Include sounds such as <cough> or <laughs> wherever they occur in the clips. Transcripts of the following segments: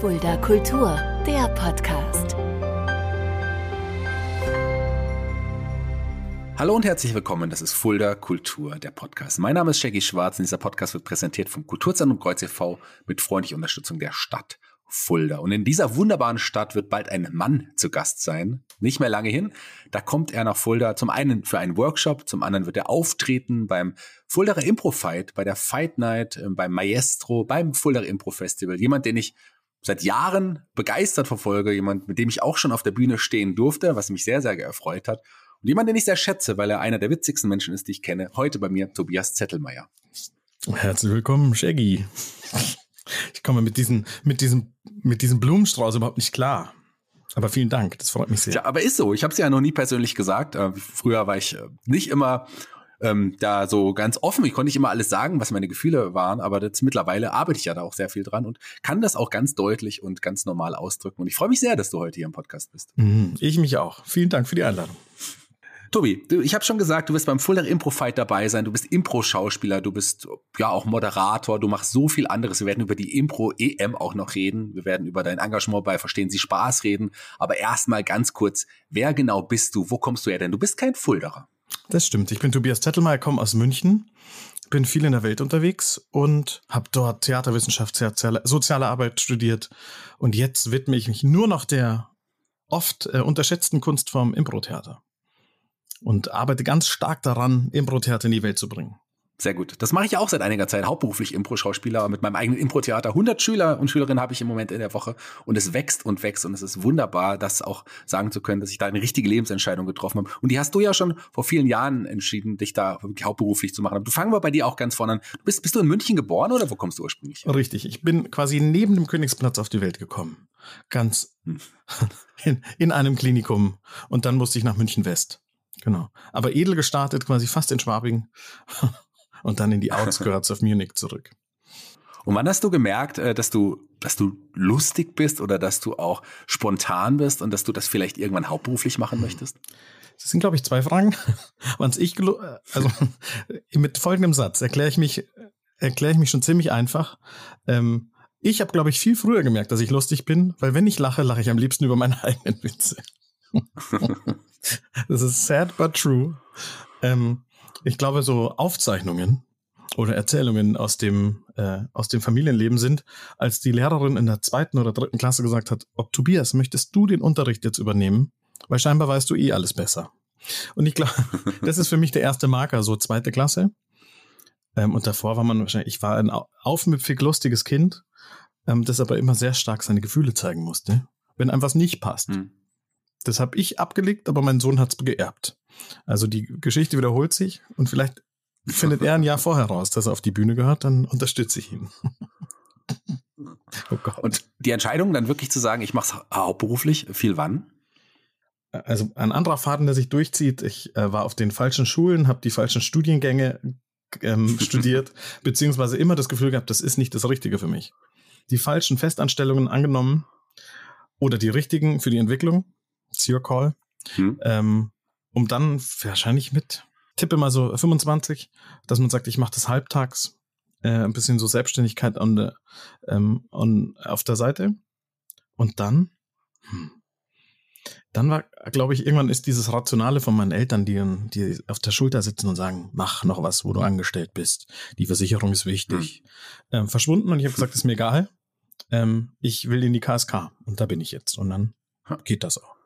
Fulda Kultur, der Podcast. Hallo und herzlich willkommen, das ist Fulda Kultur, der Podcast. Mein Name ist Shaggy Schwarz und dieser Podcast wird präsentiert vom Kulturzentrum Kreuz e.V. mit freundlicher Unterstützung der Stadt Fulda. Und in dieser wunderbaren Stadt wird bald ein Mann zu Gast sein. Nicht mehr lange hin. Da kommt er nach Fulda zum einen für einen Workshop, zum anderen wird er auftreten beim Fuldaer Impro Fight, bei der Fight Night, äh, beim Maestro, beim Fuldaer Impro Festival. Jemand, den ich seit Jahren begeistert verfolge, jemand, mit dem ich auch schon auf der Bühne stehen durfte, was mich sehr, sehr erfreut hat. Und jemand, den ich sehr schätze, weil er einer der witzigsten Menschen ist, die ich kenne. Heute bei mir Tobias Zettelmeier. Herzlich willkommen, Shaggy. Ich komme mit diesem, mit diesem, mit diesem Blumenstrauß überhaupt nicht klar. Aber vielen Dank, das freut mich sehr. Ja, aber ist so. Ich habe es ja noch nie persönlich gesagt. Äh, früher war ich äh, nicht immer ähm, da so ganz offen. Ich konnte nicht immer alles sagen, was meine Gefühle waren, aber das, mittlerweile arbeite ich ja da auch sehr viel dran und kann das auch ganz deutlich und ganz normal ausdrücken. Und ich freue mich sehr, dass du heute hier im Podcast bist. Mhm, ich mich auch. Vielen Dank für die Einladung. Tobi, du, ich habe schon gesagt, du wirst beim Fuller Impro Fight dabei sein. Du bist Impro-Schauspieler, du bist ja auch Moderator, du machst so viel anderes. Wir werden über die Impro EM auch noch reden. Wir werden über dein Engagement bei Verstehen Sie Spaß reden. Aber erstmal ganz kurz, wer genau bist du? Wo kommst du her? Denn du bist kein Fulderer. Das stimmt. Ich bin Tobias Tettelmeier, komme aus München, bin viel in der Welt unterwegs und habe dort Theaterwissenschaft, soziale Arbeit studiert. Und jetzt widme ich mich nur noch der oft äh, unterschätzten Kunstform Impro-Theater und arbeite ganz stark daran, Impro-Theater in die Welt zu bringen. Sehr gut. Das mache ich auch seit einiger Zeit, hauptberuflich Impro-Schauspieler mit meinem eigenen Impro-Theater. 100 Schüler und Schülerinnen habe ich im Moment in der Woche und es wächst und wächst und es ist wunderbar, das auch sagen zu können, dass ich da eine richtige Lebensentscheidung getroffen habe. Und die hast du ja schon vor vielen Jahren entschieden, dich da hauptberuflich zu machen. Aber du fangen wir bei dir auch ganz vorne an. Bist, bist du in München geboren oder wo kommst du ursprünglich? Richtig. Ich bin quasi neben dem Königsplatz auf die Welt gekommen. Ganz hm. <laughs> in, in einem Klinikum. Und dann musste ich nach München West. Genau. Aber edel gestartet, quasi fast in Schwabing <laughs> und dann in die Outskirts <laughs> of Munich zurück. Und wann hast du gemerkt, äh, dass du, dass du lustig bist oder dass du auch spontan bist und dass du das vielleicht irgendwann hauptberuflich machen möchtest? Das sind, glaube ich, zwei Fragen. <laughs> Wann ich, also <laughs> mit folgendem Satz erkläre ich mich, erkläre ich mich schon ziemlich einfach. Ähm, ich habe, glaube ich, viel früher gemerkt, dass ich lustig bin, weil wenn ich lache, lache ich am liebsten über meine eigenen Witze. das ist sad but true. Ähm, ich glaube, so Aufzeichnungen oder Erzählungen aus dem, äh, aus dem Familienleben sind, als die Lehrerin in der zweiten oder dritten Klasse gesagt hat, ob Tobias, möchtest du den Unterricht jetzt übernehmen? Weil scheinbar weißt du eh alles besser. Und ich glaube, <laughs> das ist für mich der erste Marker, so zweite Klasse. Ähm, und davor war man wahrscheinlich, ich war ein aufmüpfig lustiges Kind, ähm, das aber immer sehr stark seine Gefühle zeigen musste, wenn einem was nicht passt. Hm. Das habe ich abgelegt, aber mein Sohn hat es geerbt. Also die Geschichte wiederholt sich und vielleicht findet er ein Jahr vorher raus, dass er auf die Bühne gehört, dann unterstütze ich ihn. <laughs> oh Gott. Und die Entscheidung dann wirklich zu sagen, ich mache es hauptberuflich, viel wann? Also ein anderer Faden, der sich durchzieht. Ich äh, war auf den falschen Schulen, habe die falschen Studiengänge ähm, <laughs> studiert, beziehungsweise immer das Gefühl gehabt, das ist nicht das Richtige für mich. Die falschen Festanstellungen angenommen oder die richtigen für die Entwicklung It's your call. Hm. Ähm, um dann wahrscheinlich mit, tippe mal so 25, dass man sagt, ich mache das halbtags, äh, ein bisschen so Selbstständigkeit on the, ähm, on, auf der Seite. Und dann, hm, dann war, glaube ich, irgendwann ist dieses Rationale von meinen Eltern, die, die auf der Schulter sitzen und sagen, mach noch was, wo du angestellt bist. Die Versicherung ist wichtig. Hm. Ähm, verschwunden und ich habe gesagt, ist mir egal. Ähm, ich will in die KSK und da bin ich jetzt. Und dann geht das auch.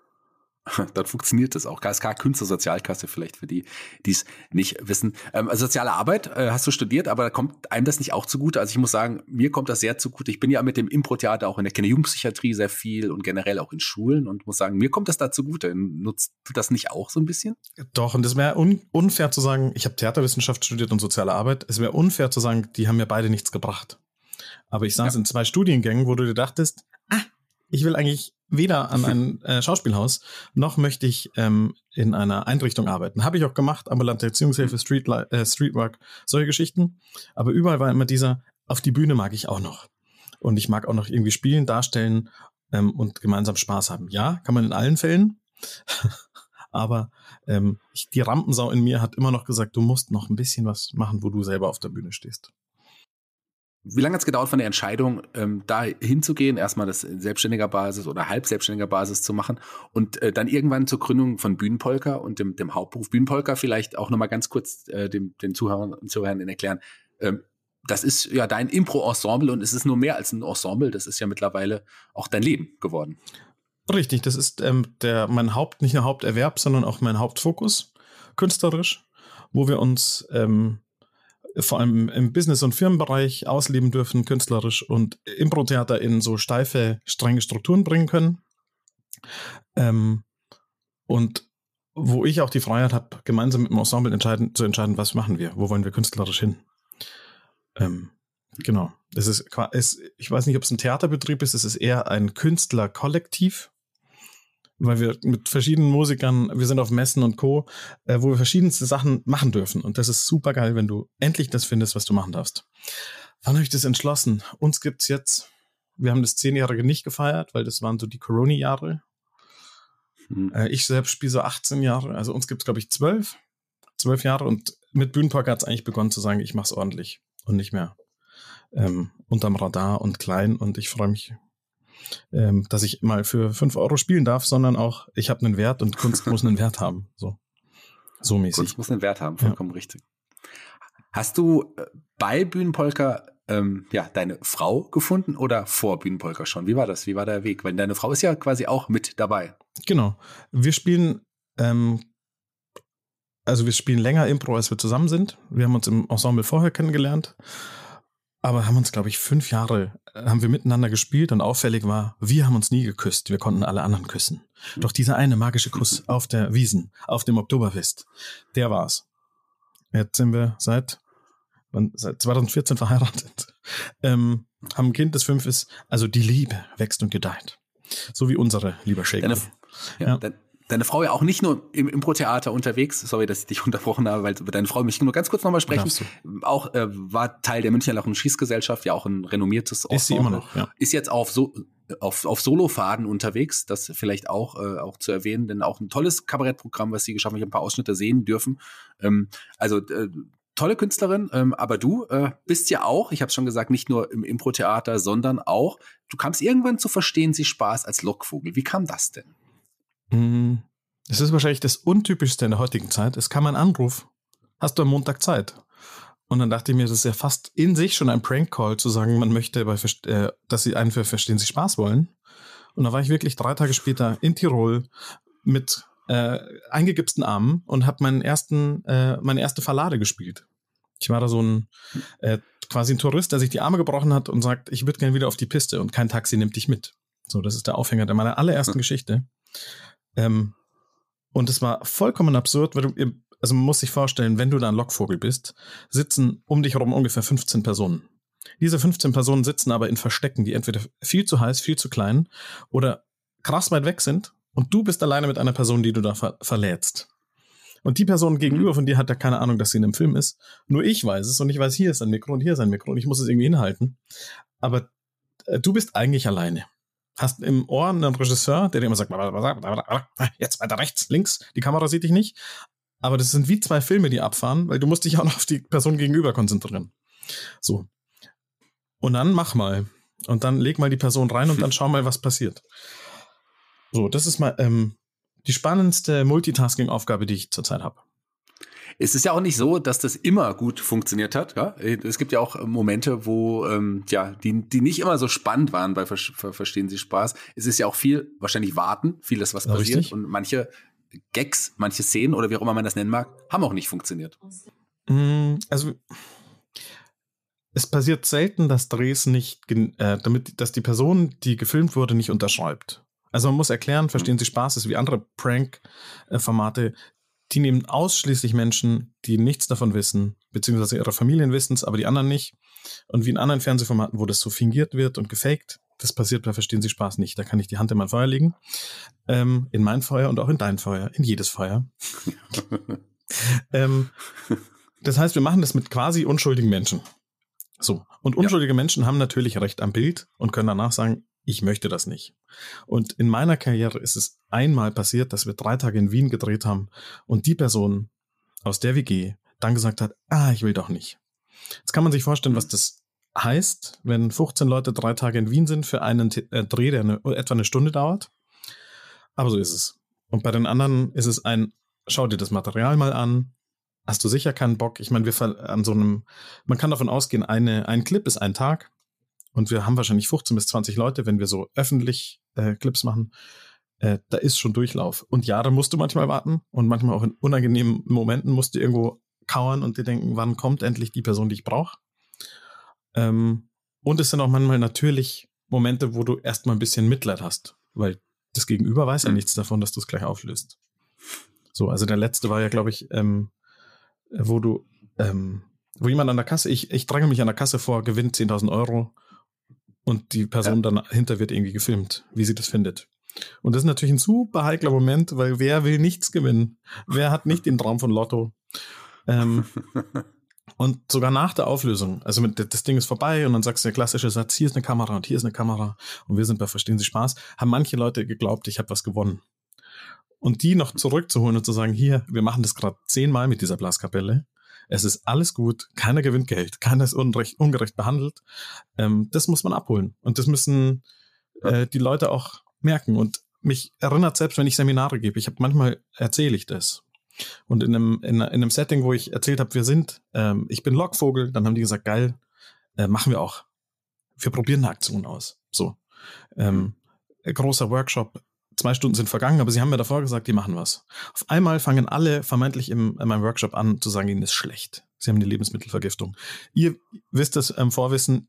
<laughs> dann funktioniert das auch. KSK Künstlersozialkasse vielleicht für die, die es nicht wissen. Ähm, also soziale Arbeit äh, hast du studiert, aber kommt einem das nicht auch zugute? Also ich muss sagen, mir kommt das sehr zugute. Ich bin ja mit dem Impro-Theater auch in der Kinderjugendpsychiatrie sehr viel und generell auch in Schulen und muss sagen, mir kommt das da zugute. Nutzt du das nicht auch so ein bisschen? Doch, und es wäre un unfair zu sagen, ich habe Theaterwissenschaft studiert und soziale Arbeit. Es wäre unfair zu sagen, die haben mir beide nichts gebracht. Aber ich saß ja. in zwei Studiengängen, wo du dir dachtest, ah, ich will eigentlich weder an ein äh, Schauspielhaus, noch möchte ich ähm, in einer Einrichtung arbeiten. Habe ich auch gemacht, ambulante Erziehungshilfe, Street, äh, Streetwork, solche Geschichten. Aber überall war immer dieser, auf die Bühne mag ich auch noch. Und ich mag auch noch irgendwie spielen, darstellen ähm, und gemeinsam Spaß haben. Ja, kann man in allen Fällen. <laughs> Aber ähm, ich, die Rampensau in mir hat immer noch gesagt, du musst noch ein bisschen was machen, wo du selber auf der Bühne stehst. Wie lange hat es gedauert von der Entscheidung, ähm, da hinzugehen, erstmal das in selbstständiger Basis oder halb selbstständiger Basis zu machen und äh, dann irgendwann zur Gründung von Bühnenpolka und dem, dem Hauptberuf Bühnenpolka vielleicht auch nochmal ganz kurz äh, dem, den Zuhörern und Zuhörern erklären. Ähm, das ist ja dein Impro-Ensemble und es ist nur mehr als ein Ensemble, das ist ja mittlerweile auch dein Leben geworden. Richtig, das ist ähm, der, mein Haupt, nicht nur Haupterwerb, sondern auch mein Hauptfokus, künstlerisch, wo wir uns ähm, vor allem im Business- und Firmenbereich ausleben dürfen, künstlerisch und Impro-Theater in so steife, strenge Strukturen bringen können. Ähm, und wo ich auch die Freiheit habe, gemeinsam mit dem Ensemble entscheiden, zu entscheiden, was machen wir, wo wollen wir künstlerisch hin. Ähm, genau. Es ist, es, ich weiß nicht, ob es ein Theaterbetrieb ist, es ist eher ein Künstlerkollektiv, weil wir mit verschiedenen Musikern, wir sind auf Messen und Co., äh, wo wir verschiedenste Sachen machen dürfen. Und das ist super geil, wenn du endlich das findest, was du machen darfst. Wann habe ich das entschlossen? Uns gibt's jetzt, wir haben das Zehnjährige nicht gefeiert, weil das waren so die Corona-Jahre. Mhm. Äh, ich selbst spiele so 18 Jahre, also uns gibt's glaube ich, zwölf. Zwölf Jahre und mit Bühnenpark hat's eigentlich begonnen zu sagen, ich mach's ordentlich und nicht mehr ähm, unterm Radar und klein und ich freue mich ähm, dass ich mal für fünf Euro spielen darf, sondern auch, ich habe einen Wert und Kunst muss einen Wert haben. So, so mäßig. Kunst muss einen Wert haben, vollkommen ja. richtig. Hast du äh, bei Bühnenpolka ähm, ja, deine Frau gefunden oder vor Bühnenpolka schon? Wie war das? Wie war der Weg? Weil deine Frau ist ja quasi auch mit dabei. Genau. Wir spielen, ähm, also wir spielen länger Impro, als wir zusammen sind. Wir haben uns im Ensemble vorher kennengelernt aber haben uns, glaube ich, fünf Jahre äh, haben wir miteinander gespielt und auffällig war, wir haben uns nie geküsst. Wir konnten alle anderen küssen. Doch dieser eine magische Kuss auf der Wiesen, auf dem Oktoberfest, der war's. Jetzt sind wir seit, seit 2014 verheiratet, ähm, haben ein Kind, das fünf ist. Also die Liebe wächst und gedeiht. So wie unsere, lieber Shaker. Deine, ja, ja deine Frau ja auch nicht nur im Impro-Theater unterwegs, sorry, dass ich dich <laughs> unterbrochen habe, weil deine Frau mich nur ganz kurz nochmal sprechen, auch äh, war Teil der Münchner Lach- und Schießgesellschaft, ja auch ein renommiertes Ensemble. Ist sie immer noch, ja. Ist jetzt auf so auf, auf Solofaden unterwegs, das vielleicht auch, äh, auch zu erwähnen, denn auch ein tolles Kabarettprogramm, was sie geschaffen hat, ich habe ein paar Ausschnitte sehen dürfen. Ähm, also äh, tolle Künstlerin, ähm, aber du äh, bist ja auch, ich habe schon gesagt, nicht nur im Impro-Theater, sondern auch, du kamst irgendwann zu verstehen, sie Spaß als Lockvogel. Wie kam das denn? Mhm. Es ist wahrscheinlich das Untypischste in der heutigen Zeit. Es kam ein Anruf. Hast du am Montag Zeit? Und dann dachte ich mir, das ist ja fast in sich schon ein Prank-Call zu sagen, man möchte, bei, äh, dass sie einen für Verstehen Sie Spaß wollen. Und da war ich wirklich drei Tage später in Tirol mit äh, eingegipsten Armen und habe meinen ersten, äh, meine erste Verlade gespielt. Ich war da so ein äh, quasi ein Tourist, der sich die Arme gebrochen hat und sagt, ich würde gerne wieder auf die Piste und kein Taxi nimmt dich mit. So, das ist der Aufhänger der meiner allerersten Geschichte. Ähm, und es war vollkommen absurd, weil du, also man muss sich vorstellen, wenn du da ein Lockvogel bist, sitzen um dich herum ungefähr 15 Personen. Diese 15 Personen sitzen aber in Verstecken, die entweder viel zu heiß, viel zu klein oder krass weit weg sind und du bist alleine mit einer Person, die du da ver verlädst. Und die Person gegenüber von dir hat ja keine Ahnung, dass sie in einem Film ist. Nur ich weiß es und ich weiß, hier ist ein Mikro und hier ist ein Mikro und ich muss es irgendwie hinhalten. Aber äh, du bist eigentlich alleine hast im Ohr einen Regisseur, der dir immer sagt, jetzt weiter rechts, links, die Kamera sieht dich nicht. Aber das sind wie zwei Filme, die abfahren, weil du musst dich <laughs> auch noch auf die Person gegenüber konzentrieren. So. Und dann mach mal. Und dann leg mal die Person rein und dann <laughs> schau mal, was passiert. So, das ist mal ähm, die spannendste Multitasking-Aufgabe, die ich zurzeit habe. Es ist ja auch nicht so, dass das immer gut funktioniert hat. Ja? Es gibt ja auch Momente, wo ähm, ja die, die nicht immer so spannend waren bei Ver Verstehen Sie Spaß. Es ist ja auch viel wahrscheinlich warten, vieles was passiert Richtig. und manche Gags, manche Szenen oder wie auch immer man das nennen mag, haben auch nicht funktioniert. Mm, also es passiert selten, dass Drehs nicht, äh, damit, dass die Person, die gefilmt wurde, nicht unterschreibt. Also man muss erklären, verstehen Sie Spaß ist wie andere Prank-Formate die nehmen ausschließlich Menschen, die nichts davon wissen, beziehungsweise ihre Familien wissen es, aber die anderen nicht. Und wie in anderen Fernsehformaten, wo das so fingiert wird und gefaked, das passiert bei Verstehen Sie Spaß nicht. Da kann ich die Hand in mein Feuer legen. Ähm, in mein Feuer und auch in dein Feuer, in jedes Feuer. <laughs> ähm, das heißt, wir machen das mit quasi unschuldigen Menschen. So. Und unschuldige ja. Menschen haben natürlich Recht am Bild und können danach sagen, ich möchte das nicht. Und in meiner Karriere ist es einmal passiert, dass wir drei Tage in Wien gedreht haben und die Person aus der WG dann gesagt hat, ah, ich will doch nicht. Jetzt kann man sich vorstellen, was das heißt, wenn 15 Leute drei Tage in Wien sind für einen äh, Dreh, der eine, etwa eine Stunde dauert. Aber so ist es. Und bei den anderen ist es ein, schau dir das Material mal an. Hast du sicher keinen Bock? Ich meine, wir an so einem, man kann davon ausgehen, eine, ein Clip ist ein Tag. Und wir haben wahrscheinlich 15 bis 20 Leute, wenn wir so öffentlich äh, Clips machen. Äh, da ist schon Durchlauf. Und ja, da musst du manchmal warten und manchmal auch in unangenehmen Momenten musst du irgendwo kauern und dir denken, wann kommt endlich die Person, die ich brauche. Ähm, und es sind auch manchmal natürlich Momente, wo du erstmal ein bisschen Mitleid hast, weil das Gegenüber weiß ja mhm. nichts davon, dass du es gleich auflöst. So, also der letzte war ja, glaube ich, ähm, wo du, ähm, wo jemand an der Kasse, ich, ich dränge mich an der Kasse vor, gewinnt 10.000 Euro und die Person ja. dahinter wird irgendwie gefilmt, wie sie das findet. Und das ist natürlich ein super heikler Moment, weil wer will nichts gewinnen? Wer hat nicht den Traum von Lotto? Ähm, <laughs> und sogar nach der Auflösung, also mit, das Ding ist vorbei und dann sagst du der klassische Satz, hier ist eine Kamera und hier ist eine Kamera und wir sind bei Verstehen Sie Spaß, haben manche Leute geglaubt, ich habe was gewonnen. Und die noch zurückzuholen und zu sagen, hier, wir machen das gerade zehnmal mit dieser Blaskapelle. Es ist alles gut, keiner gewinnt Geld, keiner ist unrecht, ungerecht behandelt. Ähm, das muss man abholen. Und das müssen äh, die Leute auch merken. Und mich erinnert selbst, wenn ich Seminare gebe, ich habe manchmal erzähle ich das. Und in einem, in, in einem Setting, wo ich erzählt habe, wir sind, ähm, ich bin Lockvogel, dann haben die gesagt, geil, äh, machen wir auch. Wir probieren eine Aktion aus. So. Ähm, großer Workshop, zwei Stunden sind vergangen, aber sie haben mir davor gesagt, die machen was. Auf einmal fangen alle vermeintlich im, in meinem Workshop an zu sagen, ihnen ist schlecht. Sie haben eine Lebensmittelvergiftung. Ihr wisst das im Vorwissen,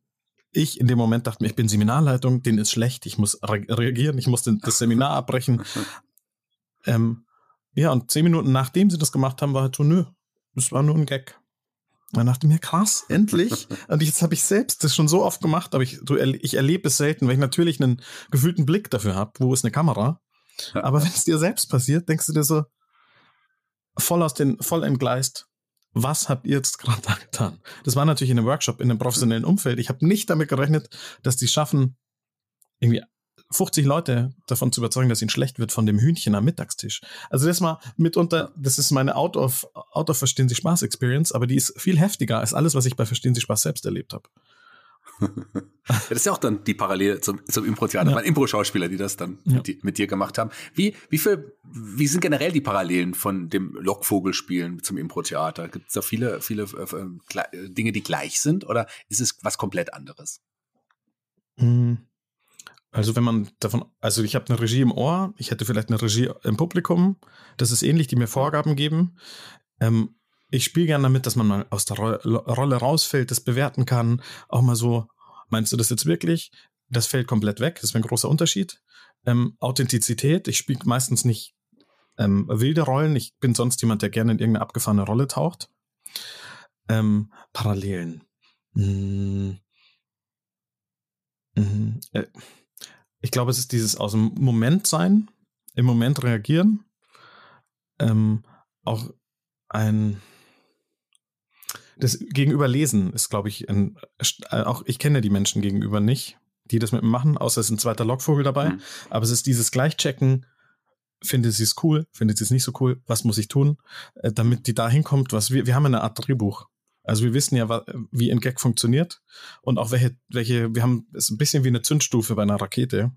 ich in dem Moment dachte mir, ich bin Seminarleitung, denen ist schlecht, ich muss re reagieren, ich muss den, das Seminar abbrechen. <laughs> ähm, ja, und zehn Minuten nachdem sie das gemacht haben, war halt so, nö, das war nur ein Gag. Dann dachte ich mir, krass, endlich. <laughs> Und jetzt habe ich selbst das schon so oft gemacht, aber ich, du, ich erlebe es selten, weil ich natürlich einen gefühlten Blick dafür habe, wo ist eine Kamera. Aber wenn es dir selbst passiert, denkst du dir so, voll aus den, voll entgleist. Was habt ihr jetzt gerade da <laughs> getan? Das war natürlich in einem Workshop, in einem professionellen Umfeld. Ich habe nicht damit gerechnet, dass die schaffen, irgendwie 50 Leute davon zu überzeugen, dass ihnen schlecht wird von dem Hühnchen am Mittagstisch. Also das mal mitunter, das ist meine Out of, Out of Verstehen Sie Spaß Experience, aber die ist viel heftiger als alles, was ich bei Verstehen Sie Spaß selbst erlebt habe. <laughs> das ist ja auch dann die Parallele zum, zum Impro-Theater, ja. Impro-Schauspieler, die das dann ja. mit, mit, dir gemacht haben. Wie, wie viel, wie sind generell die Parallelen von dem Lockvogelspielen zum Impro-Theater? Gibt es da viele, viele äh, äh, Dinge, die gleich sind oder ist es was komplett anderes? Hm. Also wenn man davon, also ich habe eine Regie im Ohr, ich hätte vielleicht eine Regie im Publikum, das ist ähnlich, die mir Vorgaben geben. Ähm, ich spiele gerne damit, dass man mal aus der Ro Rolle rausfällt, das bewerten kann, auch mal so, meinst du das jetzt wirklich? Das fällt komplett weg, das wäre ein großer Unterschied. Ähm, Authentizität, ich spiele meistens nicht ähm, wilde Rollen, ich bin sonst jemand, der gerne in irgendeine abgefahrene Rolle taucht. Ähm, Parallelen. Hm. Mhm. Äh ich glaube, es ist dieses aus dem Moment sein, im Moment reagieren, ähm, auch ein das Gegenüberlesen ist, glaube ich, ein, äh, auch ich kenne die Menschen gegenüber nicht, die das mit mir machen, außer es ist ein zweiter Lockvogel dabei. Mhm. Aber es ist dieses Gleichchecken, findet sie es cool, findet sie es nicht so cool, was muss ich tun, äh, damit die da hinkommt, was wir, wir haben eine Art Drehbuch. Also wir wissen ja, wie ein Gag funktioniert und auch welche, welche, wir haben es ein bisschen wie eine Zündstufe bei einer Rakete,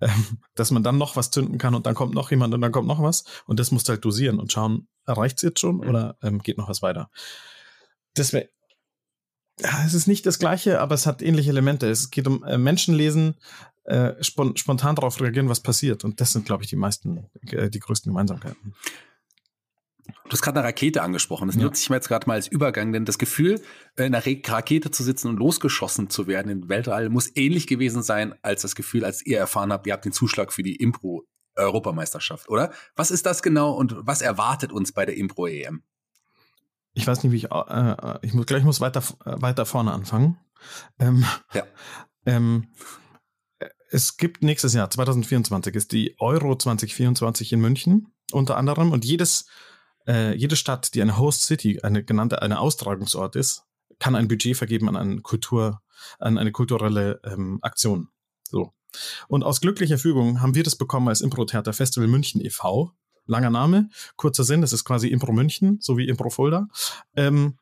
ähm, dass man dann noch was zünden kann und dann kommt noch jemand und dann kommt noch was und das musst du halt dosieren und schauen, erreicht es jetzt schon oder ähm, geht noch was weiter. Das wäre ja, es ist nicht das Gleiche, aber es hat ähnliche Elemente. Es geht um äh, Menschenlesen, äh, spontan darauf reagieren, was passiert. Und das sind, glaube ich, die meisten, äh, die größten Gemeinsamkeiten. Du hast gerade eine Rakete angesprochen. Das ja. nutze ich mir jetzt gerade mal als Übergang, denn das Gefühl, äh, in einer Rakete zu sitzen und losgeschossen zu werden im Weltall muss ähnlich gewesen sein als das Gefühl, als ihr erfahren habt, ihr habt den Zuschlag für die Impro Europameisterschaft, oder? Was ist das genau und was erwartet uns bei der Impro EM? Ich weiß nicht, wie ich, äh, äh, ich muss gleich muss weiter weiter vorne anfangen. Ähm, ja. <laughs> Ähm, es gibt nächstes Jahr 2024 ist die Euro 2024 in München unter anderem und jedes äh, jede Stadt, die eine Host City, eine genannte, eine Austragungsort ist, kann ein Budget vergeben an eine Kultur, an eine kulturelle ähm, Aktion. So. Und aus glücklicher Fügung haben wir das bekommen als Impro-Theater Festival München e.V. Langer Name, kurzer Sinn, das ist quasi Impro München, so wie Impro Fulda. Ähm,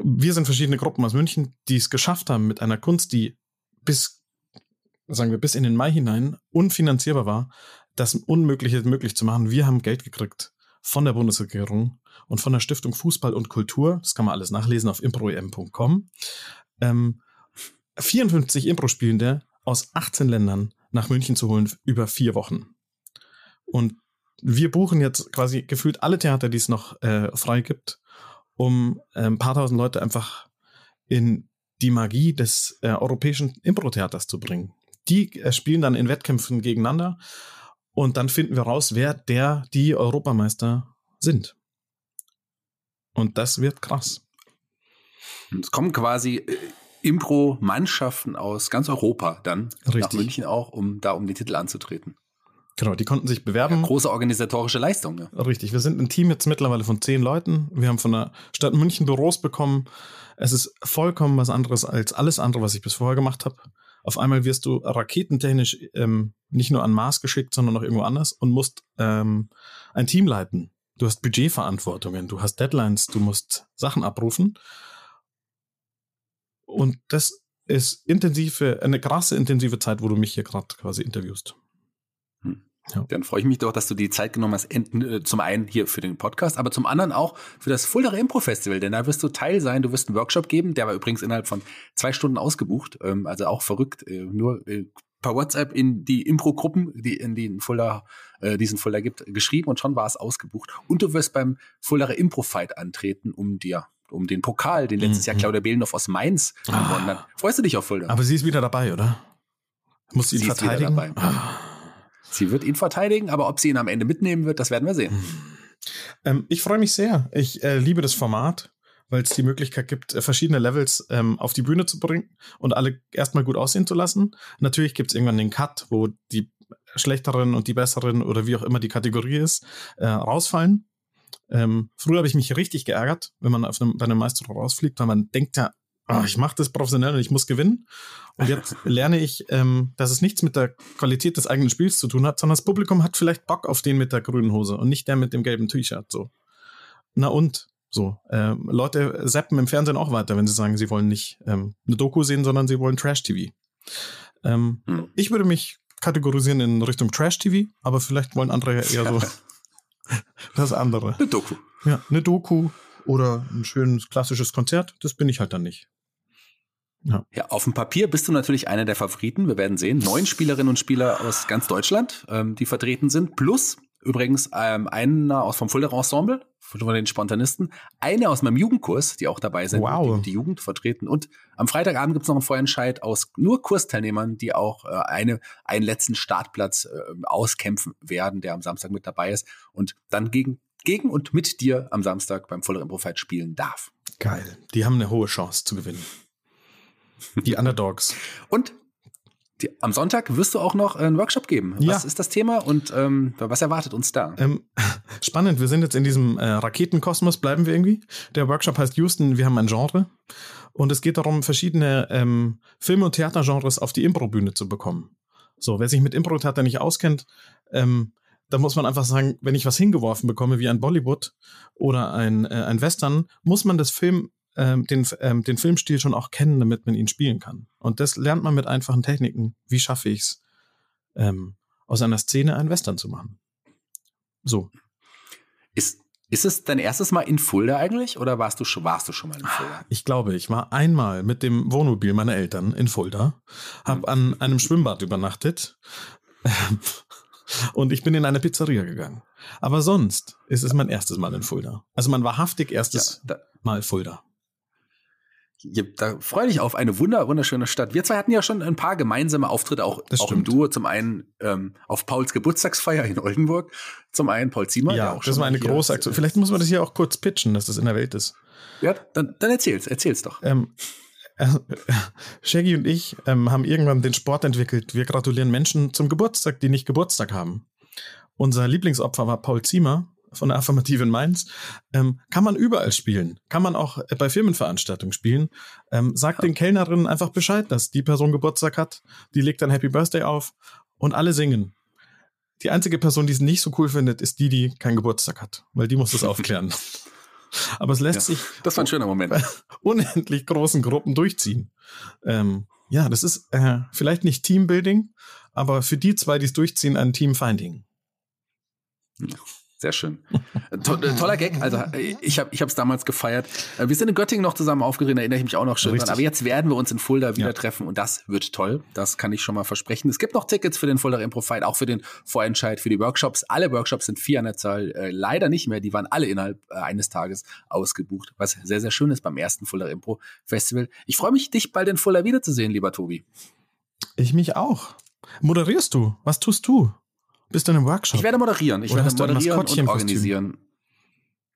wir sind verschiedene Gruppen aus München, die es geschafft haben mit einer Kunst, die bis, sagen wir, bis in den Mai hinein unfinanzierbar war, das Unmögliche möglich zu machen. Wir haben Geld gekriegt von der Bundesregierung und von der Stiftung Fußball und Kultur. Das kann man alles nachlesen auf improem.com. Ähm, 54 Impro-Spielende aus 18 Ländern nach München zu holen über vier Wochen. Und wir buchen jetzt quasi gefühlt alle Theater, die es noch äh, frei gibt, um äh, ein paar tausend Leute einfach in die Magie des äh, europäischen Impro-Theaters zu bringen. Die äh, spielen dann in Wettkämpfen gegeneinander und dann finden wir raus, wer der, die Europameister sind. Und das wird krass. Es kommen quasi äh, Impro-Mannschaften aus ganz Europa dann Richtig. nach München auch, um da um die Titel anzutreten. Genau, die konnten sich bewerben. Ja, große organisatorische Leistung. Ja. Richtig, wir sind ein Team jetzt mittlerweile von zehn Leuten. Wir haben von der Stadt München Büros bekommen. Es ist vollkommen was anderes als alles andere, was ich bis vorher gemacht habe. Auf einmal wirst du raketentechnisch ähm, nicht nur an Mars geschickt, sondern auch irgendwo anders und musst ähm, ein Team leiten. Du hast Budgetverantwortungen, du hast Deadlines, du musst Sachen abrufen. Und das ist intensive, eine krasse intensive Zeit, wo du mich hier gerade quasi interviewst. Ja. Dann freue ich mich doch, dass du die Zeit genommen hast, äh, zum einen hier für den Podcast, aber zum anderen auch für das Fulda Impro Festival, denn da wirst du Teil sein, du wirst einen Workshop geben, der war übrigens innerhalb von zwei Stunden ausgebucht, ähm, also auch verrückt, äh, nur äh, per WhatsApp in die Impro-Gruppen, die in die Fulda, diesen Fulda gibt, geschrieben und schon war es ausgebucht. Und du wirst beim Fulda Impro-Fight antreten, um dir um den Pokal, den letztes mhm. Jahr Claudia Behlendorf aus Mainz ah. gewonnen hat. Freust du dich auf Fulda? Aber sie ist wieder dabei, oder? Muss sie ihn verteidigen? Ist wieder dabei. Ah. Sie wird ihn verteidigen, aber ob sie ihn am Ende mitnehmen wird, das werden wir sehen. Hm. Ähm, ich freue mich sehr. Ich äh, liebe das Format, weil es die Möglichkeit gibt, äh, verschiedene Levels ähm, auf die Bühne zu bringen und alle erstmal gut aussehen zu lassen. Natürlich gibt es irgendwann den Cut, wo die schlechteren und die besseren oder wie auch immer die Kategorie ist, äh, rausfallen. Ähm, früher habe ich mich richtig geärgert, wenn man auf einem, bei einem Meister rausfliegt, weil man denkt ja, oh, ich mache das professionell und ich muss gewinnen. Und jetzt <laughs> lerne ich, ähm, dass es nichts mit der Qualität des eigenen Spiels zu tun hat, sondern das Publikum hat vielleicht Bock auf den mit der grünen Hose und nicht der mit dem gelben T-Shirt. So. Na und? So. Ähm, Leute zappen im Fernsehen auch weiter, wenn sie sagen, sie wollen nicht ähm, eine Doku sehen, sondern sie wollen Trash-TV. Ähm, hm. Ich würde mich kategorisieren in Richtung Trash-TV, aber vielleicht wollen andere eher so <laughs> das andere. Eine Doku. Ja, eine Doku oder ein schönes klassisches Konzert. Das bin ich halt dann nicht. Ja. ja, auf dem Papier bist du natürlich einer der Favoriten. Wir werden sehen. Neun Spielerinnen und Spieler aus ganz Deutschland, ähm, die vertreten sind. Plus übrigens ähm, einer aus vom Fulda Ensemble, von den Spontanisten, eine aus meinem Jugendkurs, die auch dabei sind, wow. die, die Jugend vertreten. Und am Freitagabend gibt es noch einen Vorentscheid aus nur Kursteilnehmern, die auch äh, eine, einen letzten Startplatz äh, auskämpfen werden, der am Samstag mit dabei ist. Und dann gegen, gegen und mit dir am Samstag beim Fuller Impro Fight spielen darf. Geil. Die haben eine hohe Chance zu gewinnen. Die <laughs> Underdogs. Und die, am Sonntag wirst du auch noch einen Workshop geben. Was ja. ist das Thema und ähm, was erwartet uns da? Ähm, <laughs> spannend, wir sind jetzt in diesem äh, Raketenkosmos, bleiben wir irgendwie. Der Workshop heißt Houston, wir haben ein Genre. Und es geht darum, verschiedene ähm, Film- und Theatergenres auf die Improbühne zu bekommen. So, wer sich mit Impro-Theater nicht auskennt, ähm, da muss man einfach sagen, wenn ich was hingeworfen bekomme, wie ein Bollywood oder ein, äh, ein Western, muss man das Film ähm, den, ähm, den Filmstil schon auch kennen, damit man ihn spielen kann. Und das lernt man mit einfachen Techniken. Wie schaffe ich es, ähm, aus einer Szene einen Western zu machen? So. Ist, ist es dein erstes Mal in Fulda eigentlich oder warst du, schon, warst du schon mal in Fulda? Ich glaube, ich war einmal mit dem Wohnmobil meiner Eltern in Fulda, habe mhm. an einem Schwimmbad übernachtet <laughs> und ich bin in eine Pizzeria gegangen. Aber sonst ist es mein erstes Mal in Fulda. Also mein wahrhaftig erstes ja, Mal Fulda da freue dich auf eine wunder, wunderschöne Stadt. Wir zwei hatten ja schon ein paar gemeinsame Auftritte, auch, auch im Duo. Zum einen ähm, auf Pauls Geburtstagsfeier in Oldenburg. Zum einen Paul Ziemer. Ja, auch das war eine große Aktion. Vielleicht muss man das hier auch kurz pitchen, dass das in der Welt ist. Ja, dann, dann erzähl's, erzähl's doch. Ähm, <laughs> Shaggy und ich ähm, haben irgendwann den Sport entwickelt. Wir gratulieren Menschen zum Geburtstag, die nicht Geburtstag haben. Unser Lieblingsopfer war Paul Ziemer, von der Affirmative in Mainz, ähm, kann man überall spielen. Kann man auch bei Firmenveranstaltungen spielen. Ähm, sagt ja. den Kellnerinnen einfach Bescheid, dass die Person Geburtstag hat. Die legt dann Happy Birthday auf und alle singen. Die einzige Person, die es nicht so cool findet, ist die, die keinen Geburtstag hat, weil die muss das <laughs> aufklären. Aber es lässt Ja, sich Das war ein schöner Moment. <laughs> unendlich großen Gruppen durchziehen. Ähm, ja, das ist äh, vielleicht nicht Teambuilding, aber für die zwei, die es durchziehen, ein Teamfinding. Sehr schön. To äh, toller Gag. Also äh, ich habe ich es damals gefeiert. Äh, Wir sind in Göttingen noch zusammen aufgeregt, da erinnere ich mich auch noch schön dran. Richtig. Aber jetzt werden wir uns in Fulda wieder Ja. treffen und das wird toll. Das kann ich schon mal versprechen. Es gibt noch Tickets für den Fulda Impro Fight, auch für den Vorentscheid, für die Workshops. Alle Workshops sind vier an der Zahl. Äh, leider nicht mehr. Die waren alle innerhalb äh, eines Tages ausgebucht, was sehr, sehr schön ist beim ersten Fulda Impro Festival. Ich freue mich, dich bald in Fulda wiederzusehen, lieber Tobi. Ich mich auch. Moderierst du? Was tust du? Bist du in einem Workshop? Ich werde moderieren. Ich Oder werde moderieren und organisieren.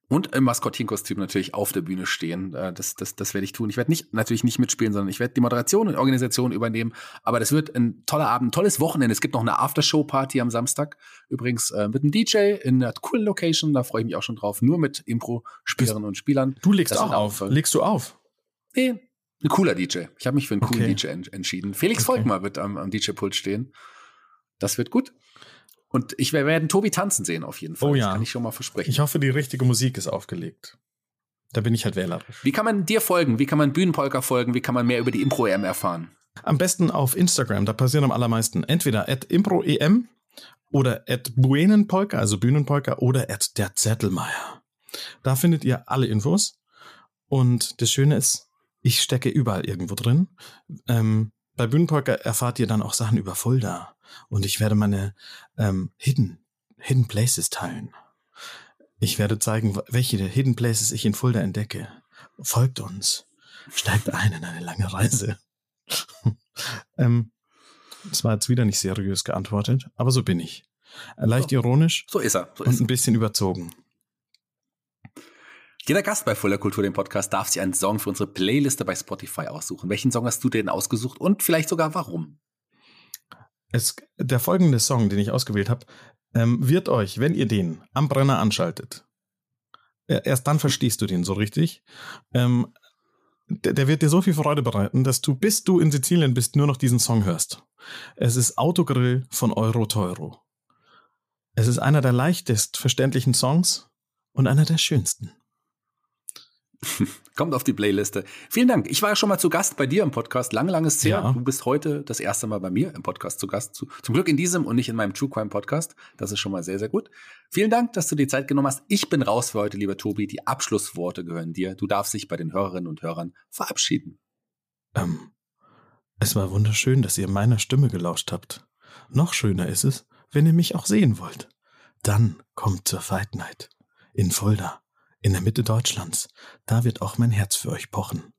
Und im Maskottchenkostüm natürlich auf der Bühne stehen. Äh, Das, das, das werde ich tun. Ich werde nicht, natürlich nicht mitspielen, sondern ich werde die Moderation und Organisation übernehmen. Aber das wird ein toller Abend, ein tolles Wochenende. Es gibt noch eine Aftershow-Party am Samstag. Übrigens äh, mit einem DJ in einer coolen Location. Da freue ich mich auch schon drauf. Nur mit Impro-Spielerinnen und Spielern. du legst Das auch auf. Legst du auf? Nee, ein cooler DJ. Ich habe mich für einen coolen Okay. DJ en entschieden. Felix Okay. Volkmar wird am, am DJ-Pult stehen. Das wird gut. Und ich wir werden Tobi tanzen sehen auf jeden Fall. Oh Das ja. kann ich schon mal versprechen. Ich hoffe, die richtige Musik ist aufgelegt. Da bin ich halt wählerisch. Wie kann man dir folgen? Wie kann man Bühnenpolka folgen? Wie kann man mehr über die Impro-EM erfahren? Am besten auf Instagram, da passieren am allermeisten entweder at improem oder at buenenpolka, also Bühnenpolka, oder at der Zettelmeier. Da findet ihr alle Infos. Und das Schöne ist, ich stecke überall irgendwo drin. Ähm, bei Bühnenpolka erfahrt ihr dann auch Sachen über Fulda. Und ich werde meine ähm, Hidden, Hidden Places teilen. Ich werde zeigen, welche Hidden Places ich in Fulda entdecke. Folgt uns. Steigt ein in eine lange Reise. <laughs> ähm, das war jetzt wieder nicht seriös geantwortet, aber so bin ich. Leicht ironisch So ist er. So und ist ein er. bisschen überzogen. Jeder Gast bei Fuller Kultur, dem Podcast, darf sich einen Song für unsere Playliste bei Spotify aussuchen. Welchen Song hast du denn ausgesucht und vielleicht sogar warum? Es, der folgende Song, den ich ausgewählt habe, ähm, wird euch, wenn ihr den am Brenner anschaltet, äh, erst dann verstehst du den so richtig. Ähm, der, der wird dir so viel Freude bereiten, dass du, bis du in Sizilien bist, nur noch diesen Song hörst. Es ist Autogrill von Euro Teuro. Es ist einer der leichtest verständlichen Songs und einer der schönsten. <laughs> Kommt auf die Playliste. Vielen Dank. Ich war ja schon mal zu Gast bei dir im Podcast. Lange, lange ist her. Ja. Du bist heute das erste Mal bei mir im Podcast zu Gast. Zu, zum Glück in diesem und nicht in meinem True Crime Podcast. Das ist schon mal sehr, sehr gut. Vielen Dank, dass du dir Zeit genommen hast. Ich bin raus für heute, lieber Tobi. Die Abschlussworte gehören dir. Du darfst dich bei den Hörerinnen und Hörern verabschieden. Ähm, es war wunderschön, dass ihr meiner Stimme gelauscht habt. Noch schöner ist es, wenn ihr mich auch sehen wollt. Dann kommt zur Fight Night in Fulda, in der Mitte Deutschlands. Da wird auch mein Herz für euch pochen.